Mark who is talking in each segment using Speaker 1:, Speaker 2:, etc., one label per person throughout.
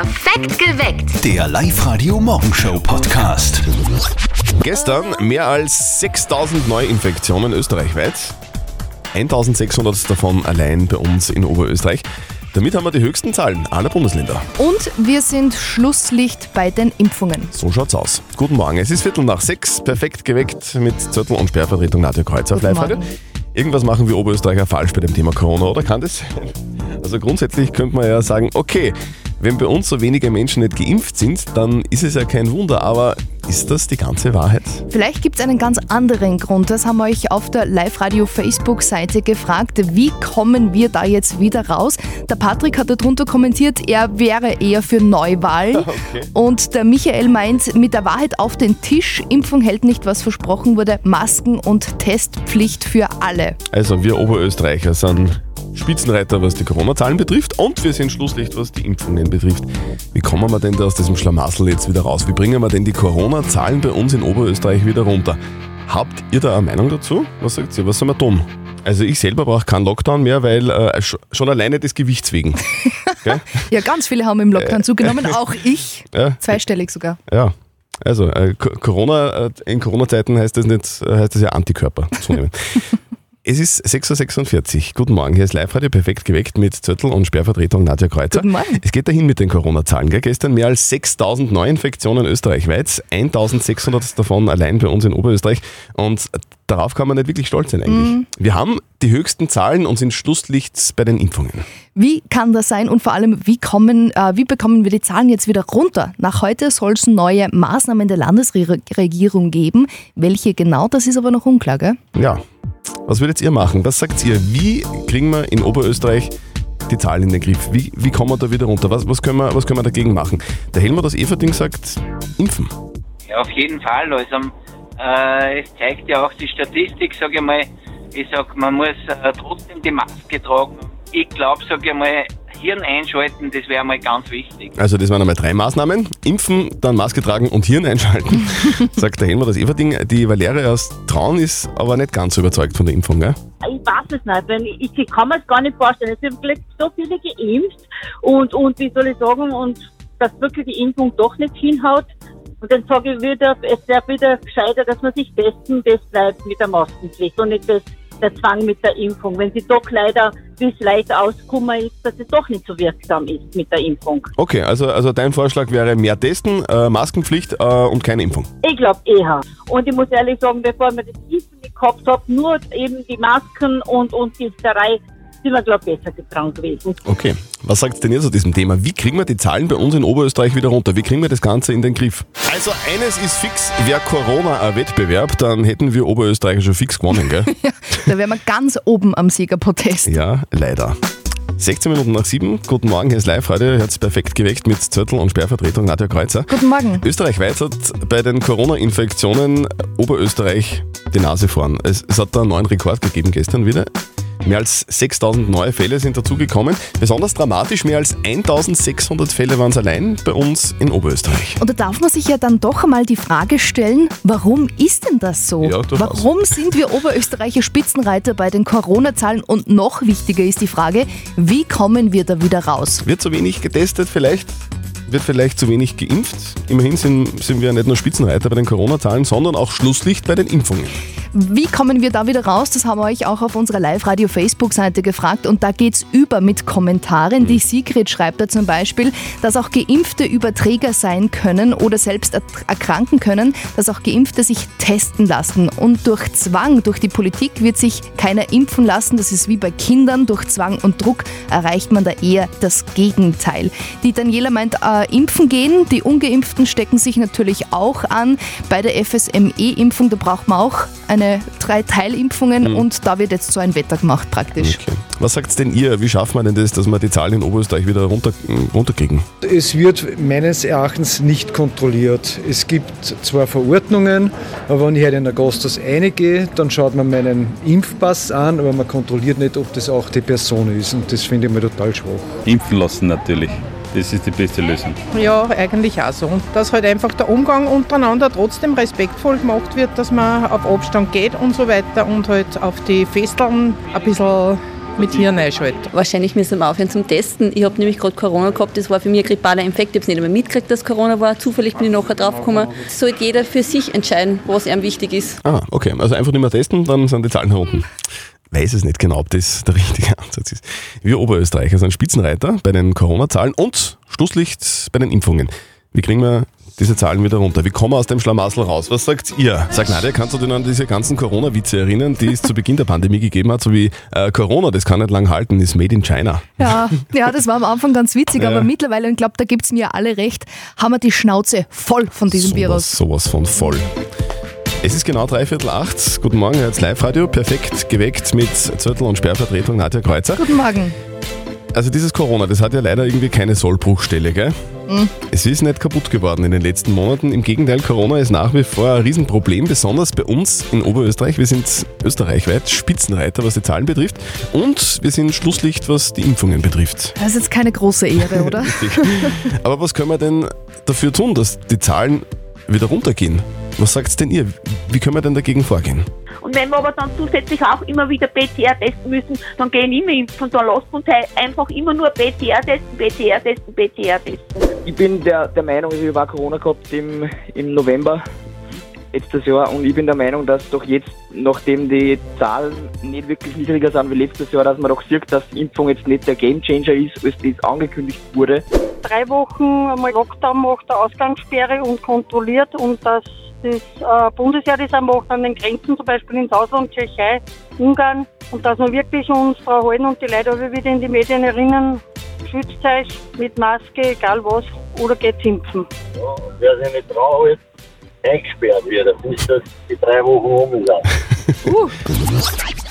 Speaker 1: Perfekt geweckt.
Speaker 2: Der Live-Radio-Morgenshow-Podcast.
Speaker 3: Gestern mehr als 6000 Neuinfektionen österreichweit. 1600 davon allein bei uns in Oberösterreich. Damit haben wir die höchsten Zahlen aller Bundesländer.
Speaker 4: Und wir sind Schlusslicht bei den Impfungen.
Speaker 3: So schaut's aus. Guten Morgen. Es ist Viertel nach sechs. Perfekt geweckt mit Zettel und Sperrvertretung Nadja Kreuzer auf live
Speaker 4: Morgen.
Speaker 3: Irgendwas machen wir Oberösterreicher falsch bei dem Thema Corona, oder kann das sein? Also grundsätzlich könnte man ja sagen, okay, wenn bei uns so wenige Menschen nicht geimpft sind, dann ist es ja kein Wunder, aber ist das die ganze Wahrheit?
Speaker 4: Vielleicht gibt es einen ganz anderen Grund. Das haben wir euch auf der Live-Radio-Facebook-Seite gefragt. Wie kommen wir da jetzt wieder raus? Der Patrick hat darunter kommentiert, er wäre eher für Neuwahlen.
Speaker 3: Okay.
Speaker 4: Und der Michael meint, mit der Wahrheit auf den Tisch, Impfung hält nicht, was versprochen wurde, Masken und Testpflicht für alle.
Speaker 3: Also wir Oberösterreicher sind Spitzenreiter, was die Corona-Zahlen betrifft und wir sind Schlusslicht, was die Impfungen betrifft. Wie kommen wir denn da aus diesem Schlamassel jetzt wieder raus? Wie bringen wir denn die Corona-Zahlen bei uns in Oberösterreich wieder runter? Habt ihr da eine Meinung dazu? Was sagt ihr? Was soll man tun? Also ich selber brauche keinen Lockdown mehr, weil äh, sch- schon alleine des Gewichts wegen.
Speaker 4: Ja, ganz viele haben im Lockdown zugenommen, auch ich.
Speaker 3: Ja,
Speaker 4: Zweistellig sogar.
Speaker 3: ja. Also äh, Co- Corona, äh, in Corona-Zeiten heißt das nicht, äh, heißt das ja Antikörper zunehmen. Es ist 6.46 Uhr. Guten Morgen, hier ist Live-Radio perfekt geweckt mit Zettel und Sperrvertretung Nadja Kreuzer.
Speaker 4: Guten Morgen.
Speaker 3: Es geht dahin mit den Corona-Zahlen. Gestern mehr als 6.000 Neuinfektionen österreichweit, 1.600 davon allein bei uns in Oberösterreich. Und darauf kann man nicht wirklich stolz sein eigentlich. Wir haben die höchsten Zahlen und sind Schlusslicht bei den Impfungen.
Speaker 4: Wie kann das sein und vor allem, wie, kommen, äh, wie bekommen wir die Zahlen jetzt wieder runter? Nach heute soll es neue Maßnahmen der Landesregierung geben. Welche genau, das ist aber noch unklar, gell?
Speaker 3: Ja, was würdet ihr machen? Was sagt ihr? Wie kriegen wir in Oberösterreich die Zahlen in den Griff? Wie, wie kommen wir da wieder runter? Was, was, können wir, was können wir dagegen machen? Der Helmut aus Everding sagt, impfen.
Speaker 5: Ja, auf jeden Fall. Also, äh, es zeigt ja auch die Statistik, sage ich mal. Ich sag, man muss äh, trotzdem die Maske tragen. Ich glaube, sage ich mal, Hirn einschalten, das wäre mal ganz wichtig.
Speaker 3: Also das waren einmal drei Maßnahmen. Impfen, dann Maske tragen und Hirn einschalten, sagt der Helmut aus Everding. Die Valeria aus Traun ist aber nicht ganz so überzeugt von der Impfung, gell?
Speaker 6: Ich weiß es nicht, weil ich, ich kann mir es gar nicht vorstellen. Es sind wirklich so viele geimpft und, und wie soll ich sagen, und dass wirklich die Impfung doch nicht hinhaut. Und dann sage ich wieder, es wäre wieder gescheiter, dass man sich testen, das bleibt mit der Maskenpflicht und nicht das, der Zwang mit der Impfung. Wenn sie doch leider bis leicht auskommen ist, dass es doch nicht so wirksam ist mit der Impfung.
Speaker 3: Okay, also, also dein Vorschlag wäre mehr testen, äh, Maskenpflicht äh, und keine Impfung.
Speaker 6: Ich glaube eher. Und ich muss ehrlich sagen, bevor wir das Impfen gehabt haben, nur eben die Masken und, und die Impferei, sind wir, glaube ich, besser getragen gewesen.
Speaker 3: Okay, was sagt denn ihr zu diesem Thema? Wie kriegen wir die Zahlen bei uns in Oberösterreich wieder runter? Wie kriegen wir das Ganze in den Griff? Also eines ist fix, wäre Corona ein Wettbewerb, dann hätten wir Oberösterreicher schon fix gewonnen, gell?
Speaker 4: Da wären wir ganz oben am Siegerprotest.
Speaker 3: ja, leider. 16 Minuten nach 7, guten Morgen, hier ist Live-Radio, habt's perfekt geweckt mit Zettel und Sperrvertretung Nadja Kreuzer.
Speaker 4: Guten Morgen.
Speaker 3: Österreichweit hat bei den Corona-Infektionen Oberösterreich die Nase vorn. Es, es hat da einen neuen Rekord gegeben gestern wieder. Mehr als 6000 neue Fälle sind dazugekommen. Besonders dramatisch, mehr als 1600 Fälle waren es allein bei uns in Oberösterreich.
Speaker 4: Und da darf man sich ja dann doch einmal die Frage stellen, warum ist denn das so?
Speaker 3: Ja,
Speaker 4: warum sind wir Oberösterreicher Spitzenreiter bei den Corona-Zahlen? Und noch wichtiger ist die Frage, wie kommen wir da wieder raus?
Speaker 3: Wird zu wenig getestet vielleicht? Wird vielleicht zu wenig geimpft? Immerhin sind, sind wir nicht nur Spitzenreiter bei den Corona-Zahlen, sondern auch Schlusslicht bei den Impfungen.
Speaker 4: Wie kommen wir da wieder raus? Das haben wir euch auch auf unserer Live-Radio-Facebook-Seite gefragt und da geht's über mit Kommentaren. Die Sigrid schreibt da zum Beispiel, dass auch Geimpfte Überträger sein können oder selbst er- erkranken können, dass auch Geimpfte sich testen lassen. Und durch Zwang, durch die Politik wird sich keiner impfen lassen. Das ist wie bei Kindern. Durch Zwang und Druck erreicht man da eher das Gegenteil. Die Daniela meint, äh, impfen gehen. Die Ungeimpften stecken sich natürlich auch an. Bei der FSME-Impfung, da braucht man auch eine drei Teilimpfungen und da wird jetzt so ein Wetter gemacht praktisch.
Speaker 3: Okay. Was sagt denn ihr? Wie schaffen wir denn das, dass wir die Zahlen in Oberösterreich wieder runter, runterkriegen?
Speaker 7: Es wird meines Erachtens nicht kontrolliert. Es gibt zwar Verordnungen, aber wenn ich halt in der Gasthaus reingehe, dann schaut man meinen Impfpass an, aber man kontrolliert nicht, ob das auch die Person ist. Und das finde ich mir total schwach.
Speaker 8: Impfen lassen natürlich. Das ist die beste Lösung.
Speaker 9: Ja, eigentlich auch so. Und dass halt einfach der Umgang untereinander trotzdem respektvoll gemacht wird, dass man auf Abstand geht und so weiter und halt auf die Festeln ein bisschen mit Hirn einschalten.
Speaker 1: Wahrscheinlich müssen wir aufhören zum Testen. Ich habe nämlich gerade Corona gehabt, das war für mich ein grippaler Infekt. Ich habe es nicht einmal mitgekriegt, dass Corona war. Zufällig bin ich nachher draufgekommen. Sollte jeder für sich entscheiden, was ihm wichtig ist.
Speaker 3: Ah, okay. Also einfach nicht mehr testen, dann sind die Zahlen nach unten. Weiß es nicht genau, ob das der richtige Ansatz ist. Wir Oberösterreicher sind Spitzenreiter bei den Corona-Zahlen und Schlusslicht bei den Impfungen. Wie kriegen wir diese Zahlen wieder runter? Wie kommen wir aus dem Schlamassel raus? Was sagt ihr? Sag Nadja, kannst du dich an diese ganzen Corona-Witze erinnern, die es zu Beginn der Pandemie gegeben hat? So wie äh, Corona, das kann nicht lang halten, ist made in China.
Speaker 4: Ja, ja, das war am Anfang ganz witzig,
Speaker 3: Ja.
Speaker 4: aber mittlerweile, und ich glaube, da gibt es mir alle recht, haben wir die Schnauze voll von diesem Virus.
Speaker 3: Sowas, sowas von voll. Es ist genau dreiviertel acht. Guten Morgen, jetzt Live-Radio. Perfekt geweckt mit Zettel- und Sperrvertretung Nadja Kreuzer.
Speaker 4: Guten Morgen.
Speaker 3: Also dieses Corona, das hat ja leider irgendwie keine Sollbruchstelle, gell? Es ist nicht kaputt geworden in den letzten Monaten. Im Gegenteil, Corona ist nach wie vor ein Riesenproblem, besonders bei uns in Oberösterreich. Wir sind österreichweit Spitzenreiter, was die Zahlen betrifft. Und wir sind Schlusslicht, was die Impfungen betrifft.
Speaker 4: Das ist jetzt keine große Ehre, oder?
Speaker 3: Aber was können wir denn dafür tun, dass die Zahlen wieder runtergehen? Was sagt denn ihr? Wie können wir denn dagegen vorgehen?
Speaker 2: Und wenn wir aber dann zusätzlich auch immer wieder PCR testen müssen, dann gehen immer impfen. Dann lasst uns halt einfach immer nur PCR testen, PCR testen, PCR testen.
Speaker 10: Ich bin der, der Meinung, ich habe auch Corona gehabt im, im November letztes Jahr und ich bin der Meinung, dass doch jetzt, nachdem die Zahlen nicht wirklich niedriger sind wie letztes Jahr, dass man doch sieht, dass die Impfung jetzt nicht der Gamechanger ist, als das angekündigt wurde.
Speaker 11: drei Wochen einmal Lockdown macht, Ausgangssperre und kontrolliert und dass das äh, Bundesheer das auch macht an den Grenzen, zum Beispiel ins Ausland, Tschechei, Ungarn und dass wir wirklich uns daran halten und die Leute alle wieder in die Medien erinnern, schützt euch mit Maske, egal was, oder geht's impfen.
Speaker 12: wer sich nicht dran hält, eingesperrt wird, bis das die drei Wochen um sind.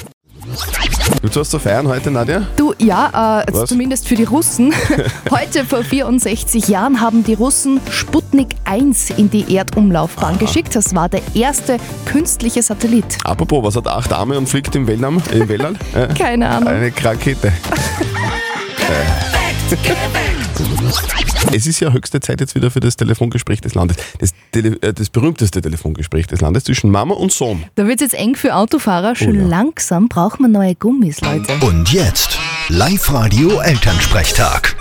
Speaker 3: du was zu feiern heute, Nadja?
Speaker 4: Du, ja, äh, zumindest für die Russen. Heute vor 64 Jahren haben die Russen Sputnik 1 in die Erdumlaufbahn geschickt. Das war der erste künstliche Satellit.
Speaker 3: Apropos, was hat acht Arme und fliegt im Weltraum? Im Weltall? Äh,
Speaker 4: Keine Ahnung.
Speaker 3: Eine Rakete. Es ist ja höchste Zeit jetzt wieder für das Telefongespräch des Landes. Das, Tele äh, das berühmteste Telefongespräch des Landes zwischen Mama und Sohn.
Speaker 4: Da wird es jetzt eng für Autofahrer. Schon
Speaker 3: Oh ja.
Speaker 4: langsam braucht man neue Gummis, Leute.
Speaker 13: Und jetzt Live-Radio Elternsprechtag.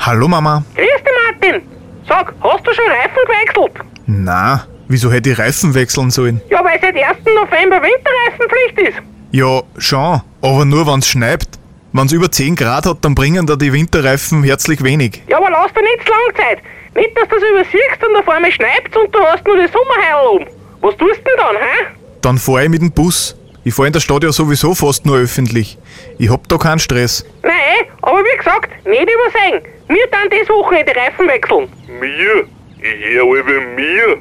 Speaker 14: Hallo Mama.
Speaker 15: Grüß dich, Martin. Sag, hast du schon Reifen gewechselt?
Speaker 14: Na, wieso hätte ich Reifen wechseln sollen?
Speaker 15: Ja, weil seit 1. November Winterreifenpflicht ist.
Speaker 14: Ja, schon, aber nur wenn's schneit. Wenn's über 10 Grad hat, dann bringen da die Winterreifen herzlich wenig.
Speaker 15: Ja, aber lass dir nicht zu lange Zeit. Nicht, dass du das übersiehst und auf einmal schneit's und du hast nur die Sommerheil um. Was tust du denn dann, hä?
Speaker 14: Dann fahr ich mit dem Bus. Ich fahr in der Stadt ja sowieso fast nur öffentlich. Ich hab da keinen Stress.
Speaker 15: Nein, aber wie gesagt, nicht übersehen. Wir dann das Wochenende die Reifen wechseln.
Speaker 16: Mir? Ich höre alle mir.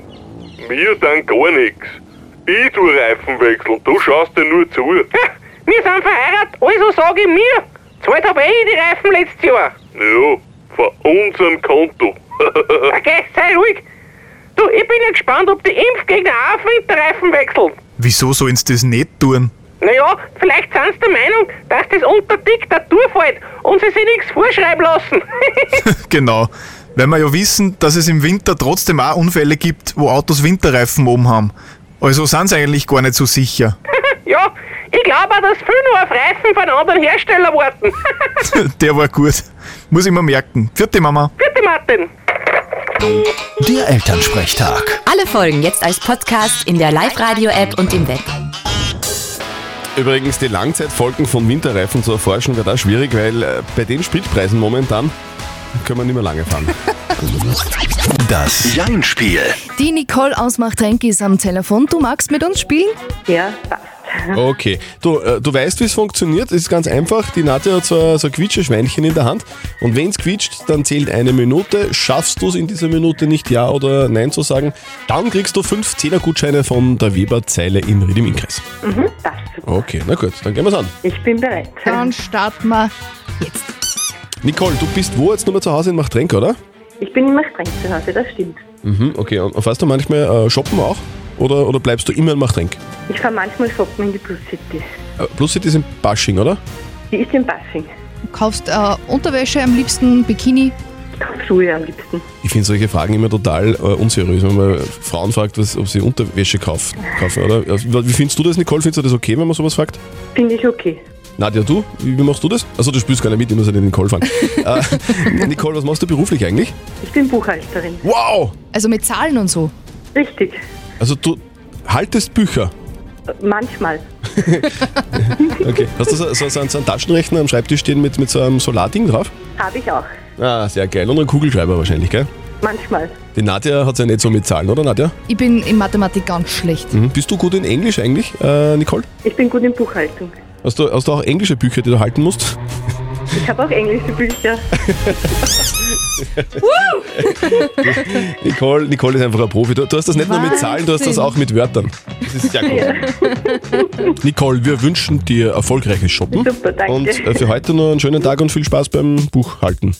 Speaker 16: Mir dann gar nix. Ich tu Reifen wechseln, du schaust dir nur zu.
Speaker 15: Wir sind verheiratet, also sage ich mir. Zahlt hab eh die Reifen letztes Jahr.
Speaker 16: Ja, von unserem Konto.
Speaker 15: Okay, sei ruhig. Du, ich bin ja gespannt, ob die Impfgegner auch auf Winterreifen wechseln.
Speaker 14: Wieso sollen sie das nicht tun?
Speaker 15: Naja, vielleicht sind sie der Meinung, dass das unter Diktatur fällt und sie sich nichts vorschreiben lassen.
Speaker 14: genau. Weil wir ja wissen, dass es im Winter trotzdem auch Unfälle gibt, wo Autos Winterreifen oben haben. Also sind sie eigentlich gar nicht so sicher.
Speaker 15: ja, ich glaube auch, dass viele nur auf Reifen von anderen Herstellern warten.
Speaker 14: Der war gut. Muss ich mir merken. Vierte Mama.
Speaker 15: Bitte, Martin.
Speaker 13: Der Elternsprechtag.
Speaker 17: Alle Folgen jetzt als Podcast in der Live-Radio-App und im Web.
Speaker 3: Übrigens, die Langzeitfolgen von Winterreifen zu erforschen, wird auch schwierig, weil äh, bei den Spritpreisen momentan können wir nicht mehr lange fahren.
Speaker 13: Das Jein-Spiel.
Speaker 4: Die Nicole aus Machtrenk ist am Telefon. Du magst mit uns spielen?
Speaker 2: Ja, passt.
Speaker 3: Okay. Du, äh, du weißt, wie es funktioniert. Es ist ganz einfach. Die Nadja hat so, ein- so ein Quietscheschweinchen in der Hand. Und wenn es quietscht, dann zählt eine Minute. Schaffst du es in dieser Minute nicht Ja oder Nein zu sagen, dann kriegst du fünf Zehner-Gutscheine von der Weber-Zeile im Ried im Innkreis.
Speaker 2: Mhm, passt.
Speaker 3: Okay, na gut, dann gehen wir's an.
Speaker 2: Ich bin bereit.
Speaker 4: Dann starten wir jetzt.
Speaker 3: Nicole, du bist wo jetzt nochmal zu Hause in Machtrenk, oder?
Speaker 2: Ich bin immer streng zu Hause, das stimmt.
Speaker 3: Mhm, okay. Und fährst du manchmal äh, shoppen auch? Oder, oder bleibst du immer in Machtrenk?
Speaker 2: Ich fahre manchmal shoppen in die Plus City.
Speaker 3: Äh, Plus City ist in Bashing, oder?
Speaker 2: Die ist in Bassing.
Speaker 4: Du kaufst äh, Unterwäsche, am liebsten Bikini.
Speaker 2: Ich kaufe
Speaker 18: Schuhe am liebsten.
Speaker 3: Ich finde solche Fragen immer total äh, unseriös, wenn man Frauen fragt, was, ob sie Unterwäsche kauf, kaufen. Oder? Wie findest du das, Nicole? Findest du das okay, wenn man sowas fragt?
Speaker 18: Finde ich okay.
Speaker 3: Nadja, du? Wie, wie machst du das? Also du spielst gar nicht mit, ich muss ja den Nicole fragen. äh, Nicole, was machst du beruflich eigentlich?
Speaker 18: Ich bin Buchhalterin.
Speaker 3: Wow!
Speaker 4: Also mit Zahlen und so.
Speaker 18: Richtig.
Speaker 3: Also du haltest Bücher.
Speaker 18: Manchmal.
Speaker 3: Okay. Hast du so, so, so, einen, so einen Taschenrechner am Schreibtisch stehen mit, mit so einem Solarding drauf?
Speaker 18: Habe ich auch.
Speaker 3: Ah, sehr geil. Und einen Kugelschreiber wahrscheinlich, gell?
Speaker 18: Manchmal.
Speaker 3: Die Nadja hat ja nicht so mit Zahlen, oder Nadja?
Speaker 4: Ich bin in Mathematik ganz schlecht.
Speaker 3: Mhm. Bist du gut in Englisch eigentlich, äh, Nicole?
Speaker 18: Ich bin gut in Buchhaltung.
Speaker 3: Hast du, hast du auch englische Bücher, die du halten musst?
Speaker 18: Ich habe auch englische Bücher.
Speaker 3: Nicole, Nicole ist einfach ein Profi. Du, du hast das nicht nur mit Zahlen, du hast das auch mit Wörtern. Das ist sehr gut. Nicole, wir wünschen dir erfolgreiches Shoppen.
Speaker 18: Super, danke.
Speaker 3: Und äh, für heute noch einen schönen Tag und viel Spaß beim Buchhalten.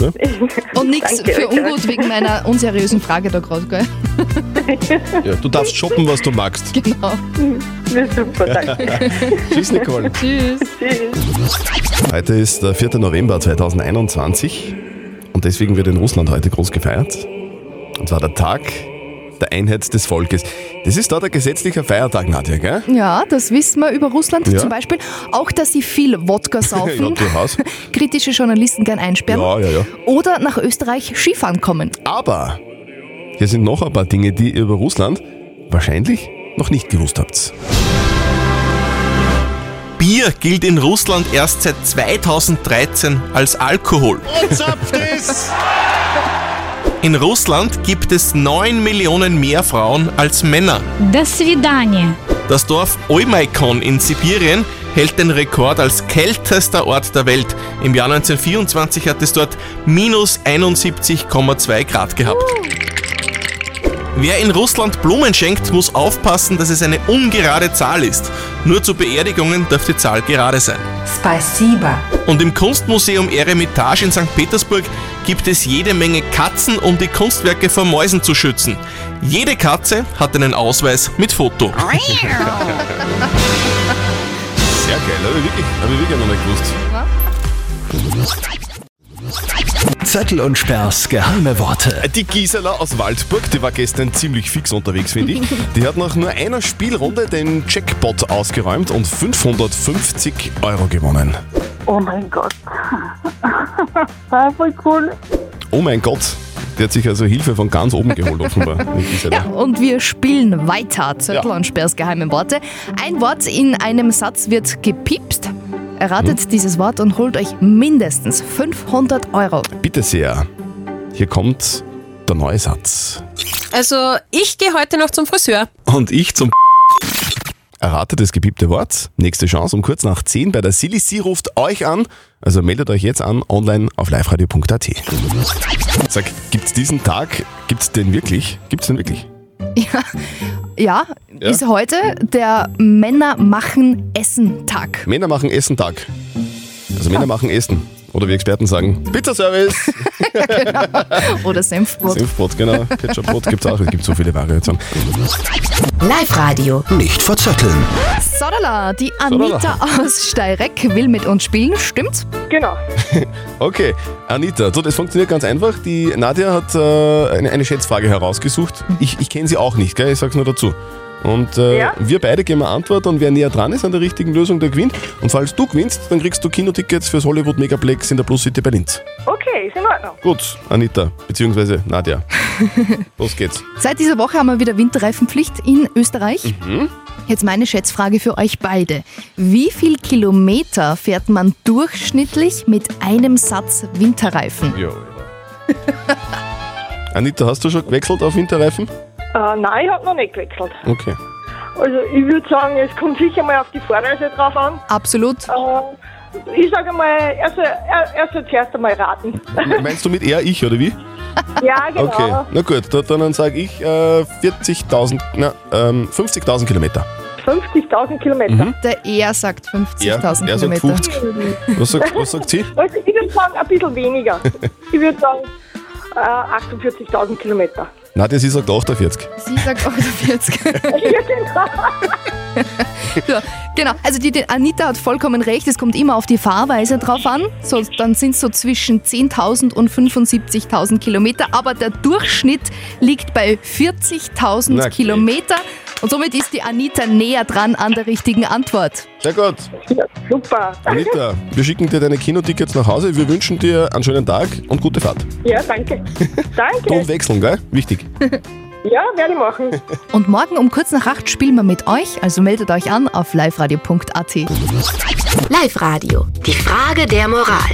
Speaker 3: Ja?
Speaker 4: Und nichts für ungut wegen meiner unseriösen Frage da gerade, gell?
Speaker 3: Ja, du darfst shoppen, was du magst.
Speaker 4: Genau.
Speaker 18: Ja, super, danke.
Speaker 3: Tschüss, Nicole.
Speaker 4: Tschüss.
Speaker 3: Heute ist der 4. November 2021 und deswegen wird in Russland heute groß gefeiert. Und zwar der Tag der Einheit des Volkes. Das ist dort ein gesetzlicher Feiertag, Nadja, gell?
Speaker 4: Ja, das wissen wir über Russland
Speaker 3: Ja.
Speaker 4: zum Beispiel. Auch, dass sie viel Wodka
Speaker 3: ja,
Speaker 4: saufen,
Speaker 3: durchaus.
Speaker 4: kritische Journalisten gern einsperren
Speaker 3: Ja, ja, ja.
Speaker 4: oder nach Österreich Skifahren kommen.
Speaker 3: Aber hier sind noch ein paar Dinge, die ihr über Russland wahrscheinlich noch nicht gewusst habt.
Speaker 19: Bier gilt in Russland erst seit 2013 als Alkohol. In Russland gibt es 9 Millionen mehr Frauen als Männer.
Speaker 20: Das Vidanie.
Speaker 19: Das Dorf Oimaikon in Sibirien hält den Rekord als kältester Ort der Welt. Im Jahr 1924 hat es dort minus 71,2 Grad gehabt. Uh. Wer in Russland Blumen schenkt, muss aufpassen, dass es eine ungerade Zahl ist. Nur zu Beerdigungen darf die Zahl gerade sein.
Speaker 17: Spasiba.
Speaker 19: Und im Kunstmuseum Eremitage in St. Petersburg gibt es jede Menge Katzen, um die Kunstwerke vor Mäusen zu schützen. Jede Katze hat einen Ausweis mit Foto.
Speaker 3: Sehr geil, habe ich wirklich, hab ich wirklich noch nicht gewusst.
Speaker 13: Zettel und Sperrs geheime Worte.
Speaker 3: Die Gisela aus Waldburg, die war gestern ziemlich fix unterwegs, finde ich. Die hat nach nur einer Spielrunde den Jackpot ausgeräumt und 550 Euro gewonnen.
Speaker 11: Oh mein Gott. Ah, voll cool.
Speaker 3: Oh mein Gott, die hat sich also Hilfe von ganz oben geholt, offenbar. Die Gisela.
Speaker 4: Und wir spielen weiter. Zettel und Sperrs geheime Worte. Ein Wort in einem Satz wird gepiepst. Erratet dieses Wort und holt euch mindestens 500 Euro.
Speaker 3: Bitte sehr, hier kommt der neue Satz.
Speaker 21: Also, ich gehe heute noch zum Friseur.
Speaker 3: Und ich zum Erratet das gepiepte Wort. Nächste Chance um kurz nach 10 bei der Silly. Sie ruft euch an. Also meldet euch jetzt an online auf liveradio.at. Sag, gibt's diesen Tag, gibt's den wirklich? Gibt's den wirklich?
Speaker 4: Ja, ja,
Speaker 3: Ja?
Speaker 4: ist heute der Männer machen Essen Tag.
Speaker 3: Männer machen Essen-Tag. Also Männer machen Essen. Oder wie Experten sagen, Pizzaservice.
Speaker 4: Oder Senfbrot.
Speaker 3: Senfbrot, genau. Ketchupbrot gibt's auch. Es gibt so viele Variationen.
Speaker 17: Live-Radio.
Speaker 13: Nicht verzetteln.
Speaker 4: Sodala, die Anita aus Steireck will mit uns spielen, stimmt's?
Speaker 11: Genau.
Speaker 3: Okay, Anita, so, das funktioniert ganz einfach. Die Nadja hat äh, eine, eine Schätzfrage herausgesucht. Ich, ich kenne sie auch nicht, gell? ich sag's nur dazu. Und äh,
Speaker 11: Ja.
Speaker 3: wir beide geben eine Antwort und wer näher dran ist an der richtigen Lösung, der gewinnt. Und falls du gewinnst, dann kriegst du Kinotickets fürs Hollywood Megaplex in der Plus City bei Linz.
Speaker 11: Okay, ist in Ordnung.
Speaker 3: Gut, Anita, beziehungsweise Nadja. Los geht's.
Speaker 4: Seit dieser Woche haben wir wieder Winterreifenpflicht in Österreich.
Speaker 3: Mhm.
Speaker 4: Jetzt meine Schätzfrage für euch beide. Wie viel Kilometer fährt man durchschnittlich mit einem Satz Winterreifen?
Speaker 3: Ja, Anita, hast du schon gewechselt auf Winterreifen?
Speaker 11: Äh, nein, ich habe noch nicht gewechselt.
Speaker 3: Okay.
Speaker 11: Also ich würde sagen, es kommt sicher mal auf die Vorreise drauf an.
Speaker 4: Absolut.
Speaker 11: Äh, ich sage mal, erst, erst, erst zuerst einmal raten.
Speaker 3: Meinst du mit er, ich oder wie?
Speaker 11: ja, genau.
Speaker 3: Okay, na gut, da- dann sage ich äh, 40.000, na, ähm, 50.000 Kilometer.
Speaker 11: 50.000 Kilometer.
Speaker 3: Mhm.
Speaker 4: Der er sagt 50.000
Speaker 3: Er- er sagt
Speaker 4: Kilometer.
Speaker 3: 50. Was sagt, was sagt sie?
Speaker 11: Also ich würde sagen, ein bisschen weniger. ich würde sagen, äh, 48.000 Kilometer.
Speaker 3: Nadja, sie sagt 48.
Speaker 4: Sie sagt 48.
Speaker 18: Ja, genau.
Speaker 4: so, genau, also die, die Anita hat vollkommen recht, es kommt immer auf die Fahrweise drauf an. So, dann sind es so zwischen 10.000 und 75.000 Kilometer, aber der Durchschnitt liegt bei 40.000
Speaker 3: Na, okay.
Speaker 4: Kilometer. Und somit ist die Anita näher dran an der richtigen Antwort.
Speaker 3: Sehr gut.
Speaker 18: Ja, super.
Speaker 3: Anita, wir schicken dir deine Kinotickets nach Hause. Wir wünschen dir einen schönen Tag und gute Fahrt.
Speaker 18: Ja, danke. Danke.
Speaker 3: Ton wechseln, gell? Wichtig.
Speaker 18: Ja, werde ich machen.
Speaker 4: Und morgen um kurz nach acht spielen wir mit euch, also meldet euch an auf liveradio.at.
Speaker 17: Live-Radio. Die Frage der Moral.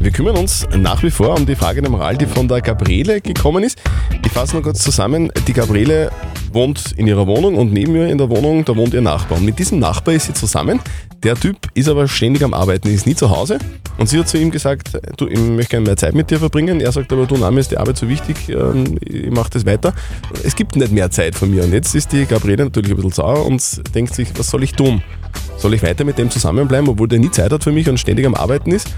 Speaker 3: Wir kümmern uns nach wie vor um die Frage der Moral, die von der Gabriele gekommen ist. Ich fasse nur kurz zusammen. Die Gabriele wohnt in ihrer Wohnung und neben ihr in der Wohnung, da wohnt ihr Nachbar. Und mit diesem Nachbar ist sie zusammen. Der Typ ist aber ständig am Arbeiten, ist nie zu Hause. Und sie hat zu ihm gesagt, du, ich möchte gerne mehr Zeit mit dir verbringen. Er sagt aber, du, na, mir ist die Arbeit so wichtig, ähm, ich mache das weiter. Es gibt nicht mehr Zeit von mir. Und jetzt ist die Gabriele natürlich ein bisschen sauer und denkt sich, was soll ich tun? Soll ich weiter mit dem zusammenbleiben, obwohl der nie Zeit hat für mich und ständig am Arbeiten ist?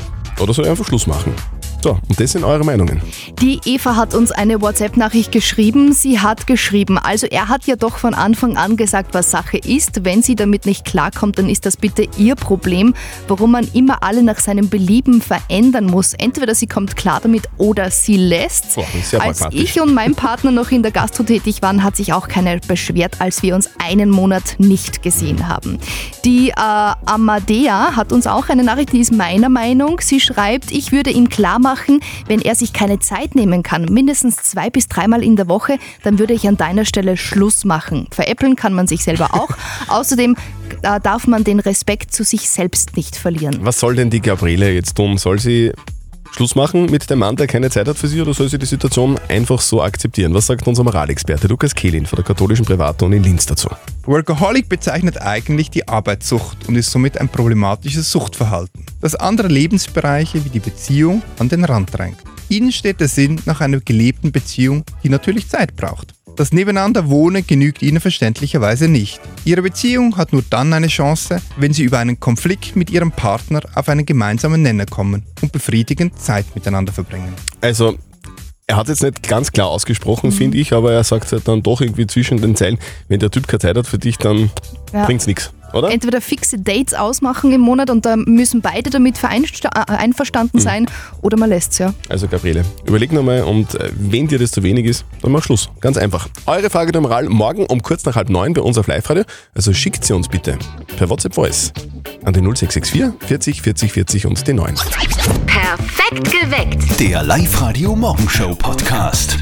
Speaker 3: Oder soll ich einfach Schluss machen? So, und das sind eure Meinungen.
Speaker 4: Die Eva hat uns eine WhatsApp-Nachricht geschrieben. Sie hat geschrieben, also er hat ja doch von Anfang an gesagt, was Sache ist. Wenn sie damit nicht klarkommt, dann ist das bitte ihr Problem, warum man immer alle nach seinem Belieben verändern muss. Entweder sie kommt klar damit oder sie lässt.
Speaker 3: Boah, sehr
Speaker 4: als ich und mein Partner noch in der Gastro tätig waren, hat sich auch keiner beschwert, als wir uns einen Monat nicht gesehen haben. Die äh, Amadea hat uns auch eine Nachricht, die ist meiner Meinung. Sie schreibt, ich würde ihm klar machen, wenn er sich keine Zeit nehmen kann, mindestens zwei bis dreimal in der Woche, dann würde ich an deiner Stelle Schluss machen. Veräppeln kann man sich selber auch. Außerdem äh, darf man den Respekt zu sich selbst nicht verlieren.
Speaker 3: Was soll denn die Gabriele jetzt tun? Soll sie Schluss machen mit dem Mann, der keine Zeit hat für sie, oder soll sie die Situation einfach so akzeptieren? Was sagt unser Moralexperte Lukas Kehlin von der katholischen Privatuni in Linz dazu?
Speaker 20: Workaholic bezeichnet eigentlich die Arbeitssucht und ist somit ein problematisches Suchtverhalten, das andere Lebensbereiche wie die Beziehung an den Rand drängt. Ihnen steht der Sinn nach einer gelebten Beziehung, die natürlich Zeit braucht. Das Nebeneinanderwohnen genügt Ihnen verständlicherweise nicht. Ihre Beziehung hat nur dann eine Chance, wenn Sie über einen Konflikt mit Ihrem Partner auf einen gemeinsamen Nenner kommen und befriedigend Zeit miteinander verbringen.
Speaker 3: Also, er hat jetzt nicht ganz klar ausgesprochen, finde ich, aber er sagt halt dann doch irgendwie zwischen den Zeilen, wenn der Typ keine Zeit hat für dich, dann
Speaker 4: Ja.
Speaker 3: bringt's nichts, oder?
Speaker 4: Entweder fixe Dates ausmachen im Monat und da müssen beide damit äh, einverstanden
Speaker 3: Mhm.
Speaker 4: sein oder man lässt es ja.
Speaker 3: Also Gabriele, überleg nochmal und äh, wenn dir das zu wenig ist, dann mach Schluss. Ganz einfach. Eure Frage der Moral morgen um kurz nach halb neun bei uns auf Live-Radio. Also schickt sie uns bitte per WhatsApp Voice an die 0664 40 40 40 und die 9.
Speaker 17: Perfekt geweckt.
Speaker 13: Der Live-Radio Morgenshow Podcast.